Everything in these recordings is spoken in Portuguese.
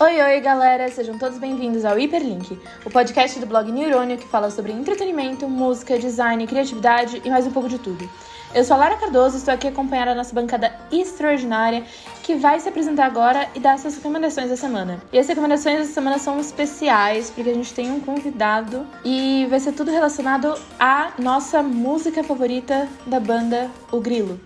Oi, oi, galera! Sejam todos bem-vindos ao Hiperlink, o podcast do blog Neurônio que fala sobre entretenimento, música, design, criatividade e mais um pouco de tudo. Eu sou a Lara Cardoso e estou aqui acompanhada da nossa bancada extraordinária que vai se apresentar agora e dar suas recomendações da semana. E as recomendações da semana são especiais porque a gente tem um convidado e vai ser tudo relacionado à nossa música favorita da banda O Grilo.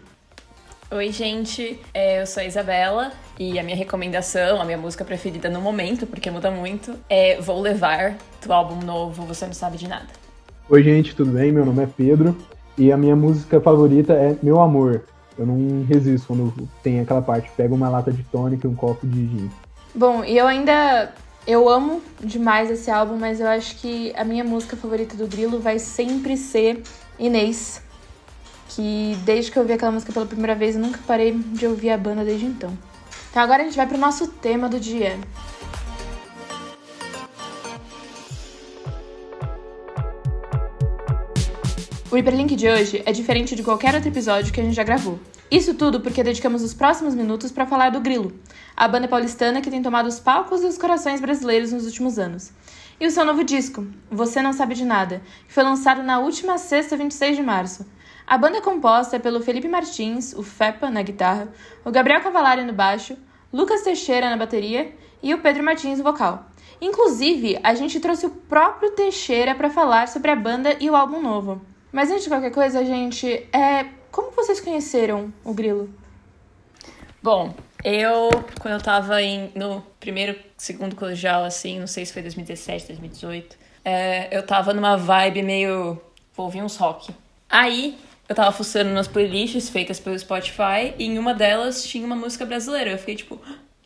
Oi, gente, é, eu sou a Isabela e a minha recomendação, a minha música preferida no momento, porque muda muito, é Vou Levar, do álbum novo Você Não Sabe de Nada. Oi, gente, tudo bem? Meu nome é Pedro e a minha música favorita é Meu Amor. Eu não resisto quando tem aquela parte, pega uma lata de tônica e um copo de gin. Bom, e eu ainda eu amo demais esse álbum, mas eu acho que a minha música favorita do Grilo vai sempre ser Inês, que desde que eu ouvi aquela música pela primeira vez, eu nunca parei de ouvir a banda desde então. Então agora a gente vai pro nosso tema do dia. O Hiperlink de hoje é diferente de qualquer outro episódio que a gente já gravou. Isso tudo porque dedicamos os próximos minutos para falar do Grilo, a banda paulistana que tem tomado os palcos e os corações brasileiros nos últimos anos. E o seu novo disco, Você Não Sabe de Nada, que foi lançado na última sexta, 26 de março. A banda é composta pelo Felipe Martins, o Fepa, na guitarra, o Gabriel Cavalari no baixo, Lucas Teixeira na bateria e o Pedro Martins no vocal. Inclusive, a gente trouxe o próprio Teixeira para falar sobre a banda e o álbum novo. Mas antes de qualquer coisa, gente, é... como vocês conheceram o Grilo? Bom, eu, quando eu tava em, no primeiro, segundo colegial, assim, não sei se foi 2017, 2018, é, eu tava numa vibe meio. vou ouvir uns rock. Aí, eu tava fuçando nas playlists feitas pelo Spotify e em uma delas tinha uma música brasileira. Eu fiquei tipo,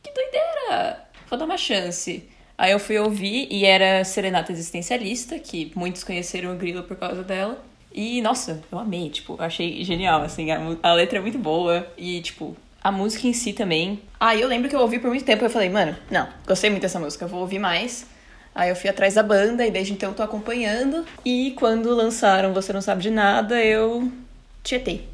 que doideira! Vou dar uma chance. Aí eu fui ouvir e era Serenata Existencialista, que muitos conheceram o Grilo por causa dela. E, nossa, eu amei, tipo, achei genial, assim, a, a letra é muito boa e, tipo, a música em si também. Ah, eu lembro que eu ouvi por muito tempo e eu falei, mano, não, gostei muito dessa música, vou ouvir mais. Aí eu fui atrás da banda e desde então tô acompanhando. E quando lançaram Você Não Sabe de Nada, eu tietei.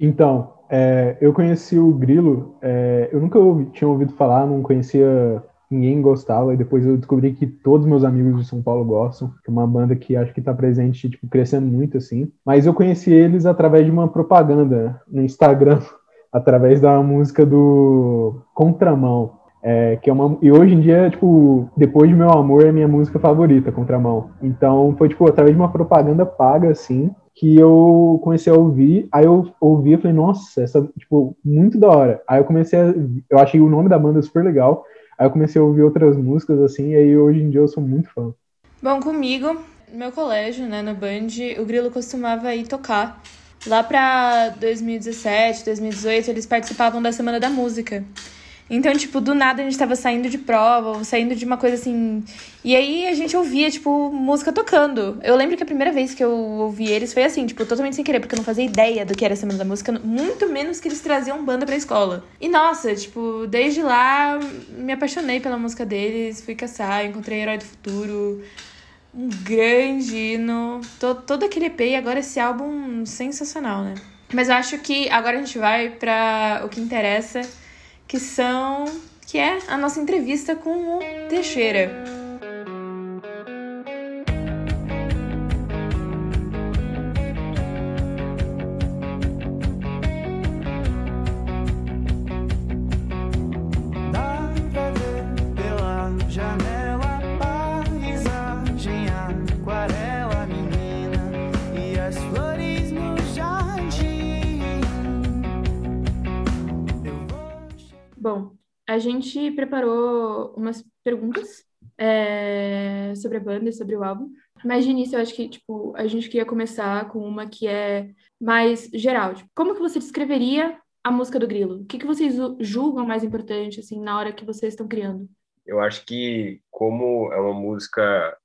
Então, é, eu conheci o Grilo, é, eu nunca ouvi, tinha ouvido falar, não conhecia ninguém gostava, e depois eu descobri que todos meus amigos de São Paulo gostam, que é uma banda que acho que tá presente, tipo, crescendo muito, assim. Mas eu conheci eles através de uma propaganda no Instagram, através da música do Contramão. É, que é uma, e hoje em dia, tipo, depois de Meu Amor é minha música favorita, Contramão. Então foi, tipo, através de uma propaganda paga, assim, que eu comecei a ouvir, aí eu ouvi e falei, nossa, essa, tipo, muito da hora. Aí eu comecei a, eu achei o nome da banda super legal, aí eu comecei a ouvir outras músicas, assim, e aí hoje em dia eu sou muito fã. Bom, comigo, no meu colégio, né, no Band, o Grilo costumava ir tocar. Lá pra 2017, 2018, eles participavam da Semana da Música. Então, tipo, do nada a gente tava saindo de prova, ou saindo de uma coisa assim. E aí a gente ouvia, tipo, música tocando. Eu lembro que a primeira vez que eu ouvi eles foi assim, tipo, totalmente sem querer, porque eu não fazia ideia do que era a Semana da Música, muito menos que eles traziam banda pra escola. E nossa, tipo, desde lá me apaixonei pela música deles, fui caçar, encontrei Herói do Futuro. Um grande hino. Todo, todo aquele EP e agora esse álbum sensacional, né? Mas eu acho que agora a gente vai para o que interessa que são que é a nossa entrevista com o Teixeira. Bom, a gente preparou umas perguntas é, sobre a banda e sobre o álbum. Mas de início eu acho que, tipo, a gente queria começar com uma que é mais geral. Tipo, como que você descreveria a música do Grilo? O que, que vocês julgam mais importante, assim, na hora que vocês estão criando? Eu acho que como é uma música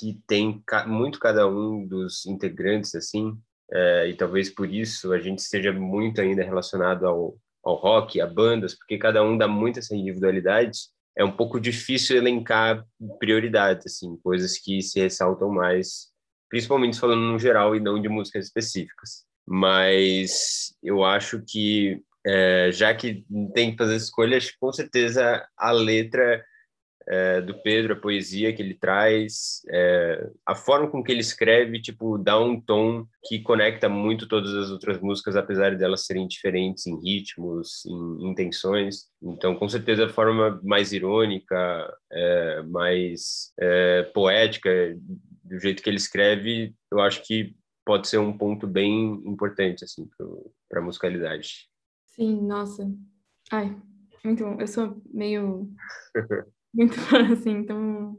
que tem muito cada um dos integrantes, assim, é, e talvez por isso a gente esteja muito ainda relacionado ao, ao rock, a bandas, porque cada um dá muito essa individualidade, é um pouco difícil elencar prioridades, assim, coisas que se ressaltam mais, principalmente falando no geral e não de músicas específicas. Mas eu acho que, é, já que tem que fazer escolhas, com certeza a letra é, do Pedro, a poesia que ele traz, é, a forma com que ele escreve, tipo, dá um tom que conecta muito todas as outras músicas, apesar delas serem diferentes em ritmos, em intenções. Então, com certeza, a forma mais irônica, é, mais é, poética, do jeito que ele escreve, eu acho que pode ser um ponto bem importante, assim, para a musicalidade. Sim, nossa. Ai, muito bom. Eu sou meio muito fã, assim, então.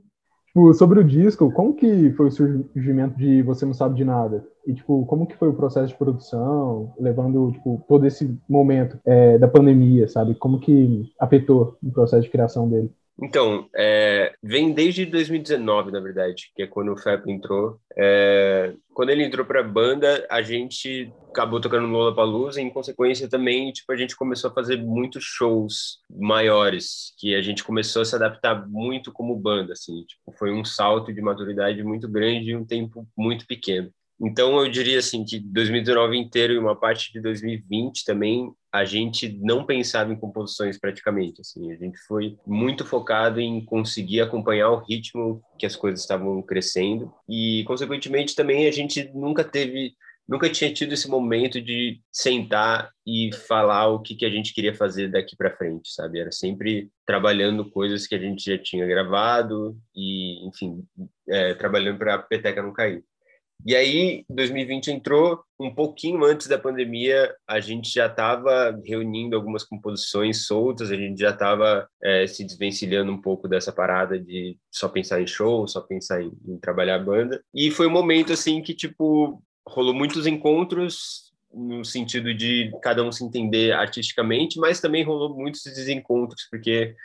Tipo, sobre o disco, como que foi o surgimento de Você Não Sabe de Nada? E, tipo, como que foi o processo de produção, levando, tipo, todo esse momento é, da pandemia, sabe? Como que afetou o processo de criação dele? Então, é, vem desde 2019, na verdade, que é quando o Fep entrou. É, quando ele entrou para a banda, a gente acabou tocando no Lollapalooza e, em consequência, também, tipo, a gente começou a fazer muitos shows maiores, que a gente começou a se adaptar muito como banda, assim. Tipo, foi um salto de maturidade muito grande em um tempo muito pequeno. Então, eu diria assim que 2019 inteiro e uma parte de 2020 também, a gente não pensava em composições praticamente. Assim, a gente foi muito focado em conseguir acompanhar o ritmo que as coisas estavam crescendo e, consequentemente, também a gente nunca teve, nunca tinha tido esse momento de sentar e falar o que, que a gente queria fazer daqui para frente, sabe? Era sempre trabalhando coisas que a gente já tinha gravado e, enfim, é, trabalhando para a peteca não cair. E aí, 2020 entrou, um pouquinho antes da pandemia, a gente já estava reunindo algumas composições soltas, a gente já estava é, se desvencilhando um pouco dessa parada de só pensar em show, só pensar em, em trabalhar a banda. E foi um momento, assim, que, tipo, rolou muitos encontros, no sentido de cada um se entender artisticamente, mas também rolou muitos desencontros, porque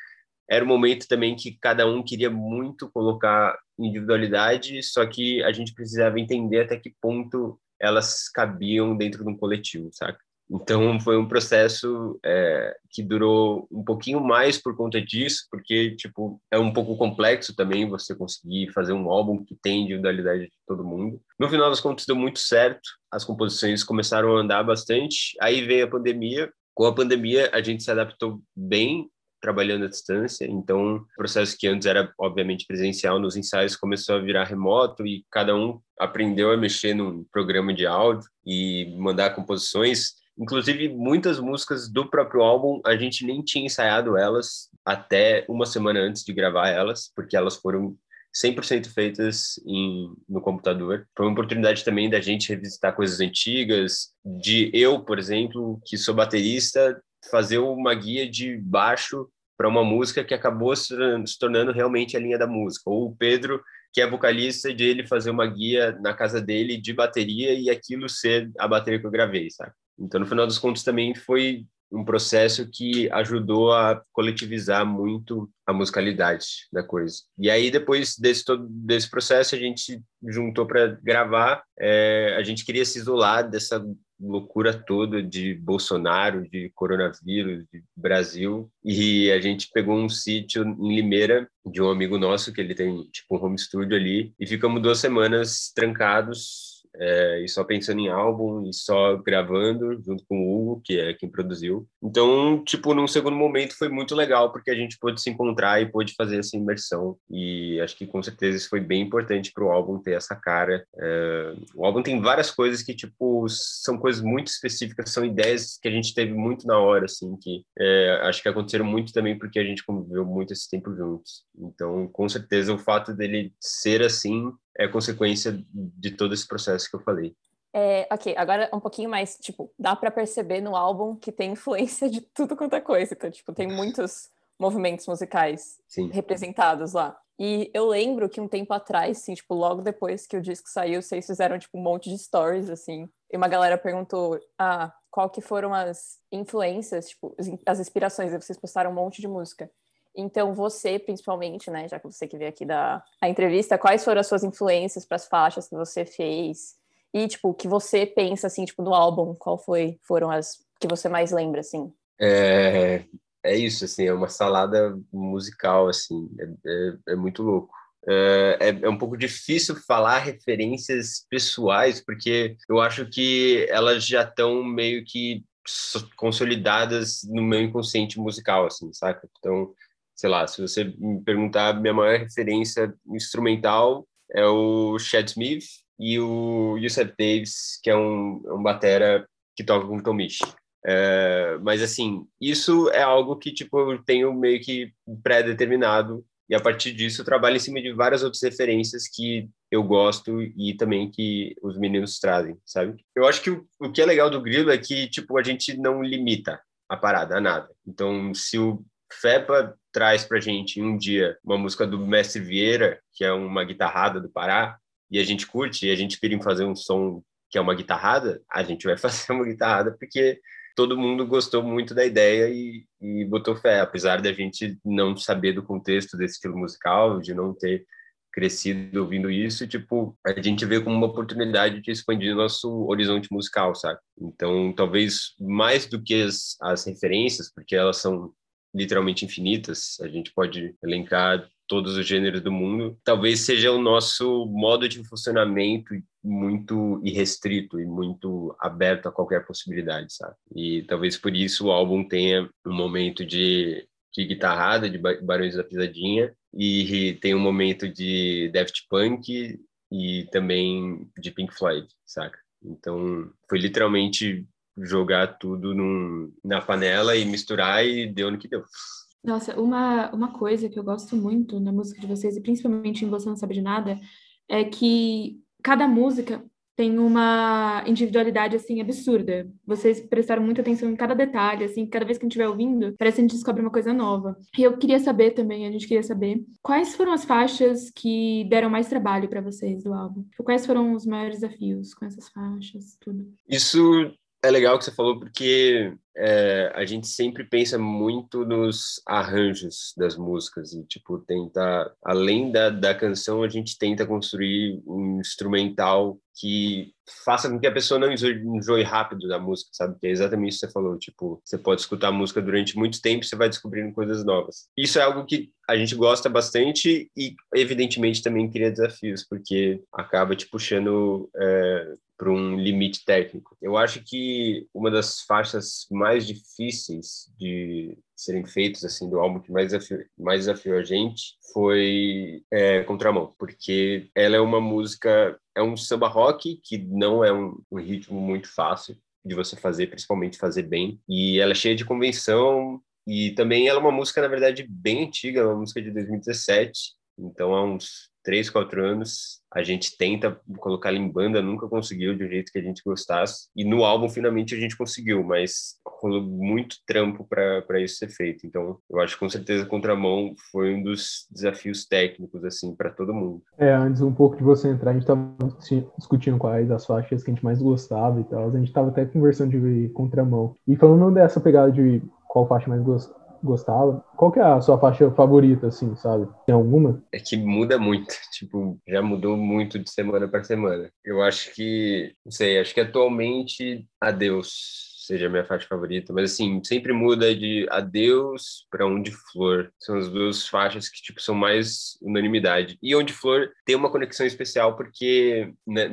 era um momento também que cada um queria muito colocar individualidade, só que a gente precisava entender até que ponto elas cabiam dentro de um coletivo, saca? Então foi um processo é, que durou um pouquinho mais por conta disso, porque tipo é um pouco complexo também você conseguir fazer um álbum que tem individualidade de todo mundo. No final das contas deu muito certo, as composições começaram a andar bastante. Aí veio a pandemia. Com a pandemia a gente se adaptou bem trabalhando à distância, então o processo que antes era obviamente presencial nos ensaios começou a virar remoto e cada um aprendeu a mexer num programa de áudio e mandar composições. Inclusive muitas músicas do próprio álbum a gente nem tinha ensaiado elas até uma semana antes de gravar elas, porque elas foram 100% feitas em, no computador. Foi uma oportunidade também da gente revisitar coisas antigas, de eu, por exemplo, que sou baterista, fazer uma guia de baixo para uma música que acabou se tornando realmente a linha da música. Ou o Pedro, que é vocalista, de ele fazer uma guia na casa dele de bateria e aquilo ser a bateria que eu gravei, sabe? Então, no final dos contos, também foi um processo que ajudou a coletivizar muito a musicalidade da coisa. E aí, depois desse, todo, desse processo, a gente juntou para gravar. É, a gente queria se isolar dessa loucura toda de Bolsonaro, de coronavírus, de Brasil. E a gente pegou um sítio em Limeira de um amigo nosso que ele tem tipo um home studio ali e ficamos duas semanas trancados é, e só pensando em álbum e só gravando junto com o Hugo, que é quem produziu. Então, tipo, num segundo momento foi muito legal porque a gente pôde se encontrar e pôde fazer essa imersão. E acho que com certeza isso foi bem importante para o álbum ter essa cara. É, o álbum tem várias coisas que, tipo, são coisas muito específicas, são ideias que a gente teve muito na hora, assim, que é, acho que aconteceram muito também porque a gente conviveu muito esse tempo juntos. Então, com certeza, o fato dele ser assim é consequência de todo esse processo que eu falei. É, ok, agora um pouquinho mais, tipo, dá para perceber no álbum que tem influência de tudo quanto é coisa. Então, tipo, tem muitos movimentos musicais Sim. representados lá. E eu lembro que um tempo atrás, assim, tipo, logo depois que o disco saiu, vocês fizeram, tipo, um monte de stories, assim. E uma galera perguntou, ah, qual que foram as influências, tipo, as inspirações. Aí vocês postaram um monte de música. Então, você, principalmente, né, já que você que veio aqui da a entrevista, quais foram as suas influências para as faixas que você fez? E, tipo, o que você pensa, assim, tipo, no álbum? Qual foi, foram as que você mais lembra, assim? É, é isso, assim, é uma salada musical, assim, é, é, é muito louco. É, é, é, um pouco difícil falar referências pessoais, porque eu acho que elas já estão meio que consolidadas no meu inconsciente musical, assim, saca? Então, sei lá, se você me perguntar, minha maior referência instrumental é o Chad Smith e o Yusef Davis, que é um, um batera que toca com Tom Misch. É, mas assim, isso é algo que tipo eu tenho meio que pré-determinado e a partir disso eu trabalho em cima de várias outras referências que eu gosto e também que os meninos trazem, sabe? Eu acho que o, o que é legal do Grilo é que tipo a gente não limita a parada a nada. Então, se o Fepa traz pra gente um dia uma música do Mestre Vieira, que é uma guitarrada do Pará, e a gente curte, e a gente pira em fazer um som que é uma guitarrada, a gente vai fazer uma guitarrada porque todo mundo gostou muito da ideia e, e botou fé, apesar da gente não saber do contexto desse estilo musical, de não ter crescido ouvindo isso, tipo, a gente vê como uma oportunidade de expandir nosso horizonte musical, sabe? Então, talvez mais do que as, as referências, porque elas são literalmente infinitas, a gente pode elencar todos os gêneros do mundo, talvez seja o nosso modo de funcionamento muito irrestrito e muito aberto a qualquer possibilidade, sabe? E talvez por isso o álbum tenha um momento de, de guitarrada, de Barões da Pisadinha, e tem um momento de Daft Punk e também de Pink Floyd, saca? Então, foi literalmente jogar tudo num, na panela e misturar e deu no que deu. Nossa, uma, uma coisa que eu gosto muito na música de vocês, e principalmente em Você Não Sabe de Nada, é que cada música tem uma individualidade, assim, absurda. Vocês prestaram muita atenção em cada detalhe, assim, cada vez que a gente estiver ouvindo, parece que a gente descobre uma coisa nova. E eu queria saber também, a gente queria saber, quais foram as faixas que deram mais trabalho para vocês do álbum? Quais foram os maiores desafios com essas faixas, tudo? Isso é legal que você falou porque é, a gente sempre pensa muito nos arranjos das músicas e tipo tenta além da, da canção a gente tenta construir um instrumental que faça com que a pessoa não enjoe rápido da música, sabe? Que é exatamente isso que você falou, tipo, você pode escutar a música durante muito tempo você vai descobrindo coisas novas. Isso é algo que a gente gosta bastante e, evidentemente, também cria desafios, porque acaba te puxando é, para um limite técnico. Eu acho que uma das faixas mais difíceis de serem feitas assim do álbum que mais desafiou, mais desafiou a gente foi é, Contramão, porque ela é uma música, é um samba rock que não é um, um ritmo muito fácil de você fazer, principalmente fazer bem, e ela é cheia de convenção e também ela é uma música na verdade bem antiga, é uma música de 2017, então há uns três, quatro anos, a gente tenta colocar ela em banda, nunca conseguiu um jeito que a gente gostasse. E no álbum, finalmente, a gente conseguiu, mas rolou muito trampo para isso ser feito. Então, eu acho que com certeza Contramão foi um dos desafios técnicos, assim, para todo mundo. É, antes um pouco de você entrar, a gente estava discutindo quais as faixas que a gente mais gostava e tal. A gente estava até conversando de Contramão. E falando dessa pegada de qual faixa mais gostava gostava. Qual que é a sua faixa favorita, assim, sabe? Tem alguma? É que muda muito, tipo, já mudou muito de semana para semana. Eu acho que, não sei, acho que atualmente Adeus seja minha faixa favorita, mas assim, sempre muda de Adeus para Onde Flor. São as duas faixas que tipo são mais unanimidade. E Onde Flor tem uma conexão especial porque né,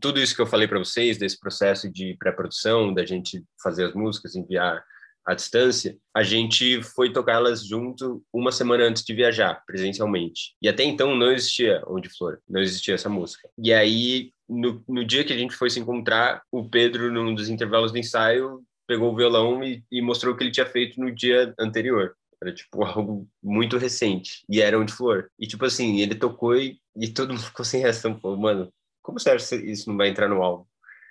tudo isso que eu falei para vocês desse processo de pré-produção, da gente fazer as músicas, enviar à distância, a gente foi tocá-las junto uma semana antes de viajar, presencialmente. E até então não existia Onde Flor, não existia essa música. E aí, no, no dia que a gente foi se encontrar, o Pedro, num dos intervalos do ensaio, pegou o violão e, e mostrou o que ele tinha feito no dia anterior. Era, tipo, algo muito recente. E era Onde Flor. E, tipo assim, ele tocou e, e todo mundo ficou sem reação. Falou, mano, como serve isso não vai entrar no álbum?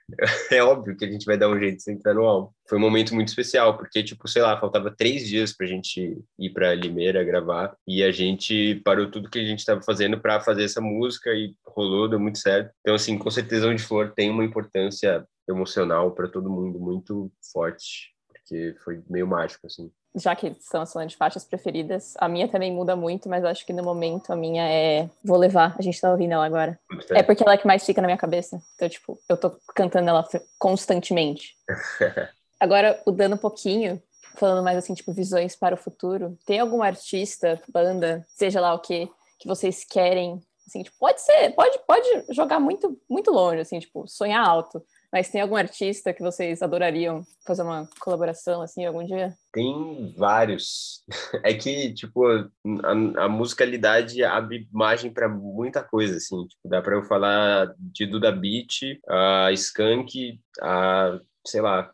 é óbvio que a gente vai dar um jeito de entrar no álbum. Foi um momento muito especial, porque, tipo, sei lá, faltava três dias pra gente ir pra Limeira gravar, e a gente parou tudo que a gente estava fazendo para fazer essa música, e rolou, deu muito certo. Então, assim, com certeza, Onde Flor tem uma importância emocional para todo mundo muito forte, porque foi meio mágico, assim já que estamos falando de faixas preferidas, a minha também muda muito, mas acho que no momento a minha é Vou Levar. A gente tá ouvindo ela agora. É porque ela é que mais fica na minha cabeça. Então, tipo, eu tô cantando ela constantemente. agora, mudando um pouquinho, falando mais assim, tipo, visões para o futuro, tem algum artista, banda, seja lá o que, que vocês querem? Assim, tipo, pode ser, pode, pode jogar muito, muito longe, assim, tipo, sonhar alto Mas tem algum artista que vocês adorariam fazer uma colaboração assim algum dia? Tem vários. É que, tipo, a, a musicalidade abre margem para muita coisa, assim. Tipo, dá para eu falar de Duda Beat, a Skank, a, sei lá,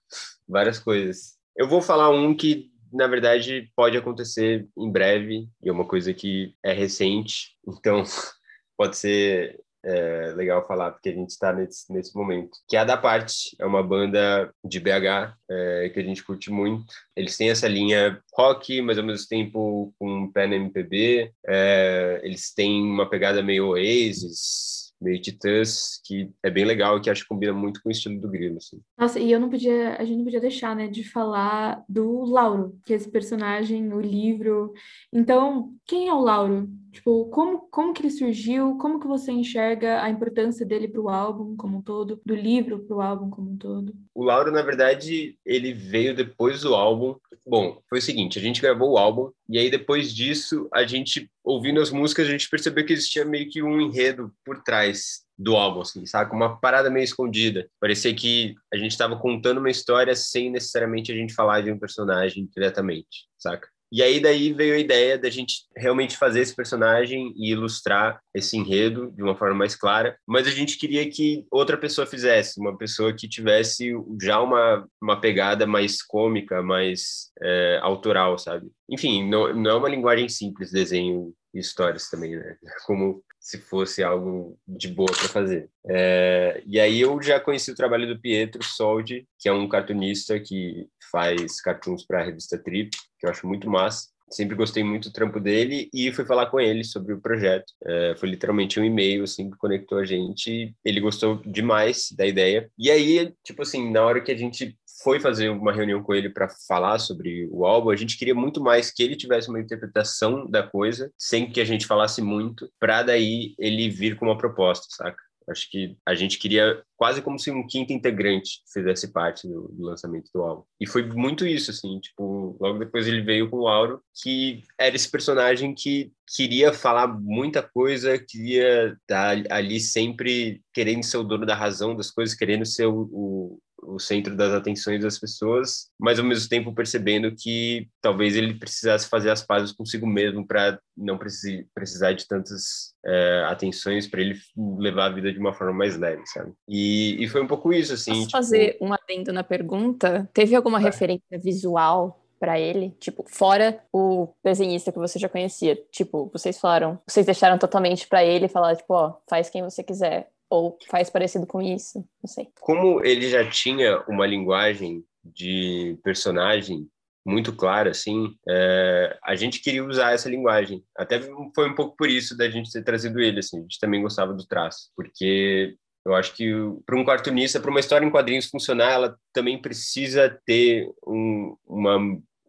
várias coisas. Eu vou falar um que na verdade, pode acontecer em breve, e é uma coisa que é recente, então pode ser é, legal falar, porque a gente está nesse, nesse momento. Que é a Da Parte, é uma banda de BH é, que a gente curte muito. Eles têm essa linha rock, mas ao mesmo tempo com pé na MPB. É, eles têm uma pegada meio Oasis, meio titãs, que é bem legal e que acho que combina muito com o estilo do Grilo, assim. Nossa, e eu não podia, a gente não podia deixar, né, de falar do Lauro, que é esse personagem, o livro. Então, quem é o Lauro? Tipo, como, como que ele surgiu? Como que você enxerga a importância dele para o álbum como um todo, do livro para o álbum como um todo? O Lauro, na verdade, ele veio depois do álbum. Bom, foi o seguinte, a gente gravou o álbum e aí depois disso, a gente ouvindo as músicas, a gente percebeu que existia meio que um enredo por trás do álbum, assim? Uma parada meio escondida. Parecia que a gente estava contando uma história sem necessariamente a gente falar de um personagem diretamente, saca? E aí daí veio a ideia da gente realmente fazer esse personagem e ilustrar esse enredo de uma forma mais clara, mas a gente queria que outra pessoa fizesse, uma pessoa que tivesse já uma, uma pegada mais cômica, mais é, autoral, sabe? Enfim, não, não é uma linguagem simples, desenho e histórias também, né? Como se fosse algo de boa para fazer. É, e aí eu já conheci o trabalho do Pietro Soldi, que é um cartunista que faz cartoons para a revista Trip, que eu acho muito massa. Sempre gostei muito do trampo dele e fui falar com ele sobre o projeto. É, foi literalmente um e-mail assim que conectou a gente. Ele gostou demais da ideia. E aí, tipo assim, na hora que a gente foi fazer uma reunião com ele para falar sobre o álbum, a gente queria muito mais que ele tivesse uma interpretação da coisa, sem que a gente falasse muito, para daí ele vir com uma proposta, saca? Acho que a gente queria quase como se um quinto integrante fizesse parte do, do, lançamento do álbum. E foi muito isso, assim, tipo, logo depois ele veio com o Auro, que era esse personagem que queria falar muita coisa, queria estar ali sempre querendo ser o dono da razão das coisas, querendo ser o, o o centro das atenções das pessoas, mas ao mesmo tempo percebendo que talvez ele precisasse fazer as pazes consigo mesmo para não precisar de tantas é, atenções para ele levar a vida de uma forma mais leve, sabe? E, e foi um pouco isso, assim. Posso tipo... fazer um adendo na pergunta? Teve alguma é. referência visual para ele, tipo, fora o desenhista que você já conhecia. Tipo, vocês falaram, vocês deixaram totalmente para ele falar, tipo, ó, faz quem você quiser ou faz parecido com isso, não sei. Como ele já tinha uma linguagem de personagem muito clara, assim, é, a gente queria usar essa linguagem. Até foi um pouco por isso da gente ter trazido ele, assim, a gente também gostava do traço, porque eu acho que para um cartunista, para uma história em quadrinhos funcionar, ela também precisa ter um, uma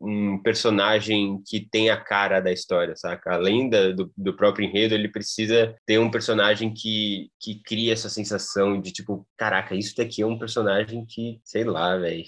um personagem que tem a cara da história, saca? Além da, do, do próprio enredo, ele precisa ter um personagem que, que cria essa sensação de tipo, caraca, isso daqui é um personagem que, sei lá, velho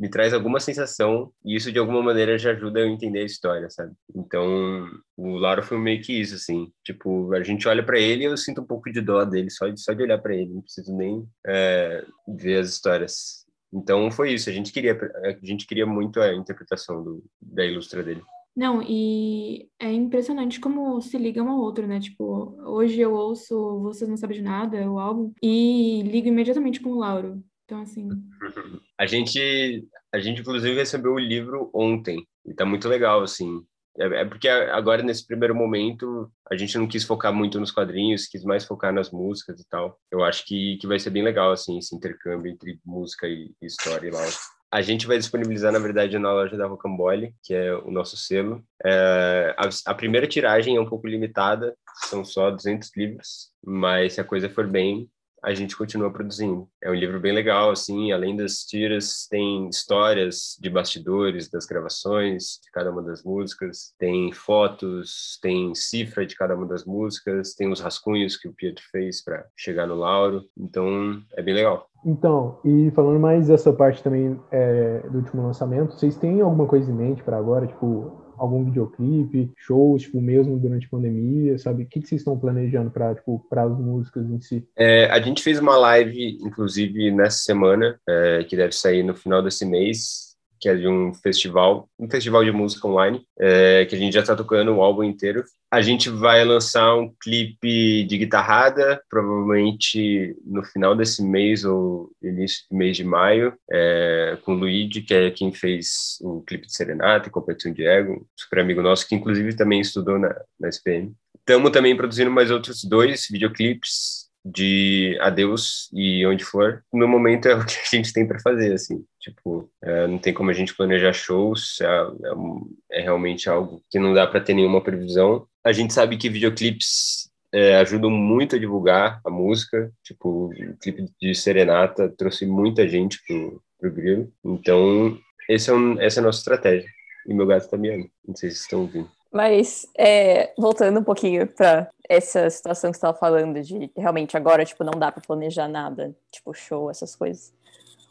me traz alguma sensação e isso de alguma maneira já ajuda eu a entender a história, sabe? Então, o Lauro foi meio que isso, assim. Tipo, a gente olha para ele e eu sinto um pouco de dó dele só de, só de olhar para ele, não preciso nem é, ver as histórias. Então foi isso, a gente queria, a gente queria muito a interpretação do, da ilustra dele. Não, e é impressionante como se liga um ao outro, né? Tipo, hoje eu ouço Vocês Não Sabem de Nada, o álbum, e ligo imediatamente com o Lauro. Então, assim. A gente, a gente inclusive recebeu o livro ontem, e tá muito legal, assim. É, é porque agora, nesse primeiro momento, a gente não quis focar muito nos quadrinhos, quis mais focar nas músicas e tal. Eu acho que, que vai ser bem legal, assim, esse intercâmbio entre música e, e história lá. A gente vai disponibilizar, na verdade, na loja da Rocambole, que é o nosso selo. É, a, a, primeira tiragem é um pouco limitada, são só 200 livros, mas se a coisa for bem, a gente continua produzindo. É um livro bem legal, assim, além das tiras, tem histórias de bastidores das gravações de cada uma das músicas, tem fotos, tem cifra de cada uma das músicas, tem os rascunhos que o Pietro fez para chegar no Lauro, então é bem legal. Então, e falando mais dessa parte também é, do último lançamento, vocês têm alguma coisa em mente para agora? Tipo, algum videoclipe, shows, tipo, mesmo durante a pandemia, sabe? O que, que vocês estão planejando para tipo, as músicas em si? É, a gente fez uma live, inclusive, nessa semana, é, que deve sair no final desse mês, que é de um festival, um festival de música online, é, que a gente já está tocando o álbum inteiro. A gente vai lançar um clipe de guitarrada, provavelmente no final desse mês ou início do mês de maio, é, com o Luigi, que é quem fez o clipe de Serenata e Competição Diego, um super amigo nosso, que inclusive também estudou na, na SPM. Estamos também produzindo mais outros dois videoclipes de adeus e onde for, no momento é o que a gente tem para fazer, assim, tipo, é, não tem como a gente planejar shows, é, é, é realmente algo que não dá para ter nenhuma previsão. A gente sabe que videoclipes é, ajudam muito a divulgar a música, tipo, o clipe de Serenata trouxe muita gente pro, pro Grilo, então esse é um, essa é a nossa estratégia. E meu gato tá miando, não sei se vocês estão ouvindo. Mas, é, voltando um pouquinho para essa situação que você estava falando, de realmente agora, tipo, não dá para planejar nada, tipo, show, essas coisas.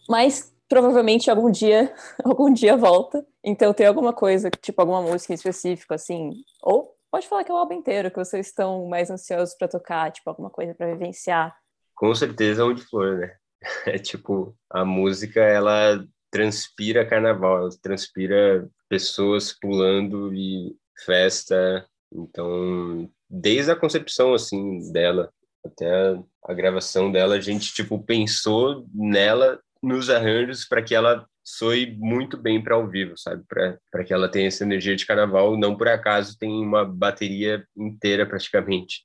Mas, provavelmente, algum dia, algum dia volta. Então, tem alguma coisa, tipo, alguma música em específico, assim, ou pode falar que é o álbum inteiro, que vocês estão mais ansiosos para tocar, tipo, alguma coisa para vivenciar. Com certeza, onde for, né? É tipo, a música, ela transpira carnaval, ela transpira pessoas pulando e festa. Então, desde a concepção assim dela até a gravação dela, a gente tipo pensou nela nos arranjos para que ela soe muito bem para ao vivo, sabe? Para que ela tenha essa energia de carnaval. Não por acaso tem uma bateria inteira praticamente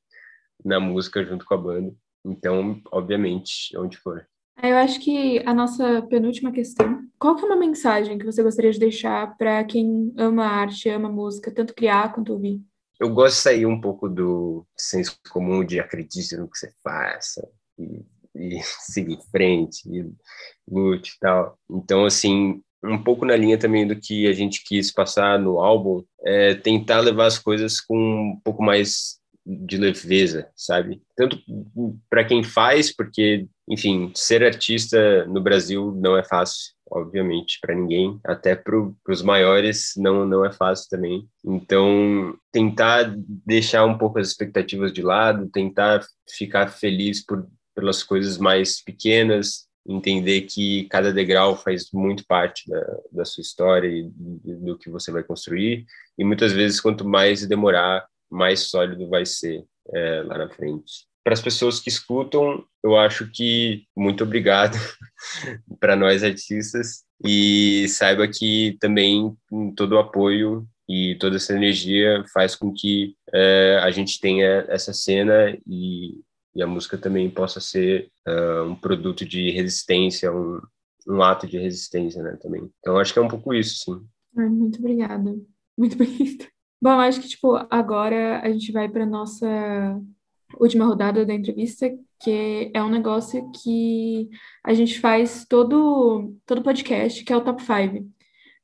na música junto com a banda. Então, obviamente, onde for. Eu acho que a nossa penúltima questão, qual que é uma mensagem que você gostaria de deixar para quem ama arte, ama música, tanto criar quanto ouvir? Eu gosto de sair um pouco do senso comum de acredite no que você faça e, e seguir em frente, e lute e tal. Então, assim, um pouco na linha também do que a gente quis passar no álbum, é tentar levar as coisas com um pouco mais de leveza, sabe? Tanto para quem faz, porque, enfim, ser artista no Brasil não é fácil, obviamente, para ninguém, até para os maiores não, não é fácil também. Então, tentar deixar um pouco as expectativas de lado, tentar ficar feliz por, pelas coisas mais pequenas, entender que cada degrau faz muito parte da, da sua história e do que você vai construir, e muitas vezes, quanto mais demorar, mais sólido vai ser é, lá na frente. Para as pessoas que escutam, eu acho que muito obrigado para nós artistas e saiba que também todo o apoio e toda essa energia faz com que é, a gente tenha essa cena e, e a música também possa ser uh, um produto de resistência, um, um ato de resistência, né, também. Então, acho que é um pouco isso, sim. Muito obrigada. Muito bonito. Bom, acho que, tipo, agora a gente vai para nossa última rodada da entrevista, que é um negócio que a gente faz todo, todo podcast, que é o Top 5.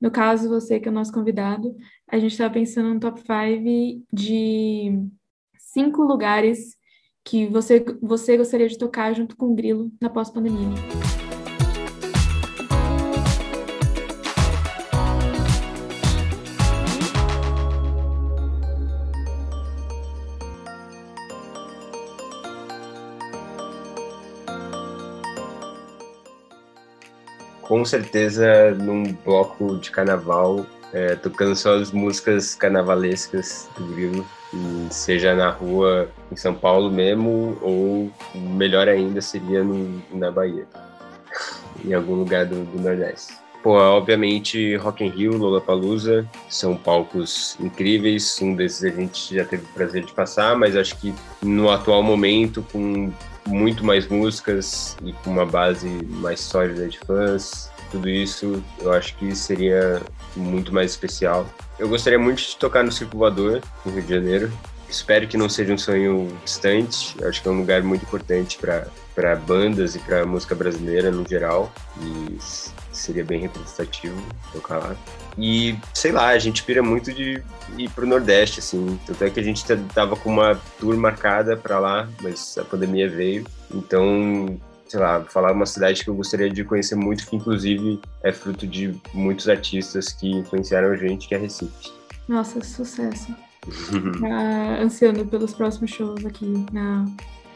No caso, você que é o nosso convidado, a gente estava pensando no Top 5 de cinco lugares que você, você gostaria de tocar junto com o Grilo na pós-pandemia. com certeza num bloco de carnaval, é, tocando só as músicas carnavalescas do Grilo, seja na rua em São Paulo mesmo, ou melhor ainda seria no, na Bahia, em algum lugar do, do Nordeste. Pô, obviamente Rock in Rio, Lollapalooza, são palcos incríveis, um desses a gente já teve o prazer de passar, mas acho que no atual momento, com muito mais músicas e com uma base mais sólida de fãs. Tudo isso eu acho que seria muito mais especial. Eu gostaria muito de tocar no Circo Voador, no Rio de Janeiro. Espero que não seja um sonho distante. Eu acho que é um lugar muito importante para bandas e para música brasileira no geral. E seria bem representativo tocar lá. E, sei lá, a gente pira muito de ir pro Nordeste, assim. Tanto é que a gente tava com uma tour marcada para lá, mas a pandemia veio. Então, sei lá, falar uma cidade que eu gostaria de conhecer muito, que inclusive é fruto de muitos artistas que influenciaram a gente, que é Recife. Nossa, sucesso. Tá ansiando pelos próximos shows aqui na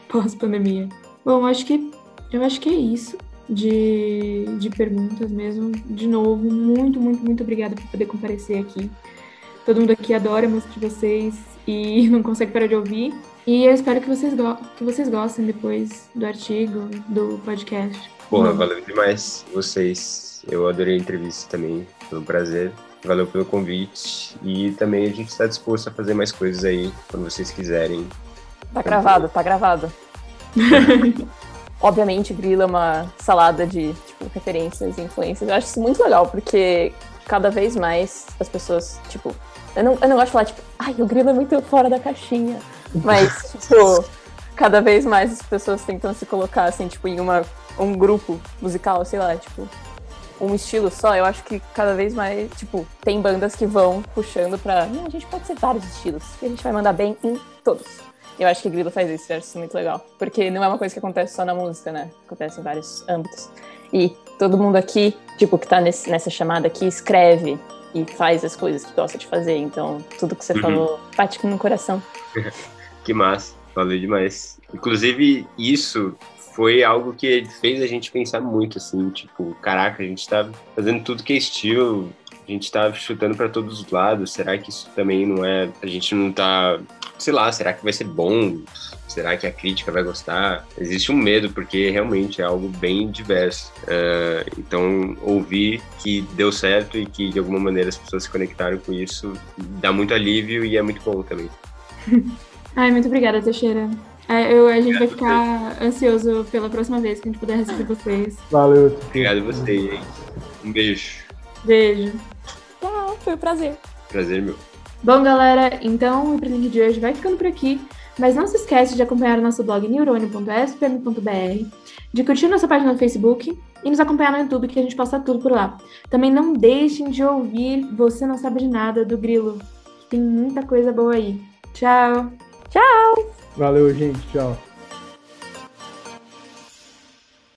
pós-pandemia. Bom, acho que eu acho que é isso de, de perguntas mesmo. De novo, muito, muito, muito obrigada por poder comparecer aqui. Todo mundo aqui adora a música de vocês e não consegue parar de ouvir. E eu espero que vocês, que vocês gostem depois do artigo, do podcast. Porra, valeu demais vocês. Eu adorei a entrevista também, foi um prazer. Valeu pelo convite. E também a gente está disposto a fazer mais coisas aí, quando vocês quiserem. Tá gravado, tá gravado. Obviamente, Grilo é uma salada de tipo, referências e influências. Eu acho isso muito legal, porque cada vez mais as pessoas, tipo. Eu não, eu não gosto de falar, tipo, ai, o Grilo é muito fora da caixinha. Mas, tipo, cada vez mais as pessoas tentam se colocar, assim, tipo, em uma, um grupo musical, sei lá, tipo, um estilo só. Eu acho que cada vez mais, tipo, tem bandas que vão puxando pra. Não, a gente pode ser vários estilos. E a gente vai mandar bem em todos. Eu acho que Grilo faz isso, eu acho isso muito legal. Porque não é uma coisa que acontece só na música, né? Acontece em vários âmbitos. E todo mundo aqui, tipo, que tá nesse, nessa chamada aqui, escreve e faz as coisas que gosta de fazer. Então, tudo que você uhum. falou bate no coração. que massa, valeu demais. Inclusive, isso foi algo que fez a gente pensar muito, assim, tipo, caraca, a gente tá fazendo tudo que é estilo, a gente tá chutando para todos os lados, será que isso também não é, a gente não tá sei lá, será que vai ser bom? Será que a crítica vai gostar? Existe um medo, porque realmente é algo bem diverso. Uh, então, ouvir que deu certo e que de alguma maneira as pessoas se conectaram com isso dá muito alívio e é muito bom também. Ai, muito obrigada, Teixeira. É, eu, a gente vai ficar ansioso pela próxima vez que a gente puder receber vocês. Valeu. Obrigado a você. Um beijo. Beijo. Tchau, foi um prazer. Prazer meu. Bom, galera, então o Hiperlink de hoje vai ficando por aqui. Mas não se esquece de acompanhar o nosso blog neurônio.spm.br, de curtir nossa página no Facebook e nos acompanhar no YouTube, que a gente posta tudo por lá. Também não deixem de ouvir Você Não Sabe de Nada, do Grilo, que tem muita coisa boa aí. Tchau! Tchau! Valeu, gente. Tchau.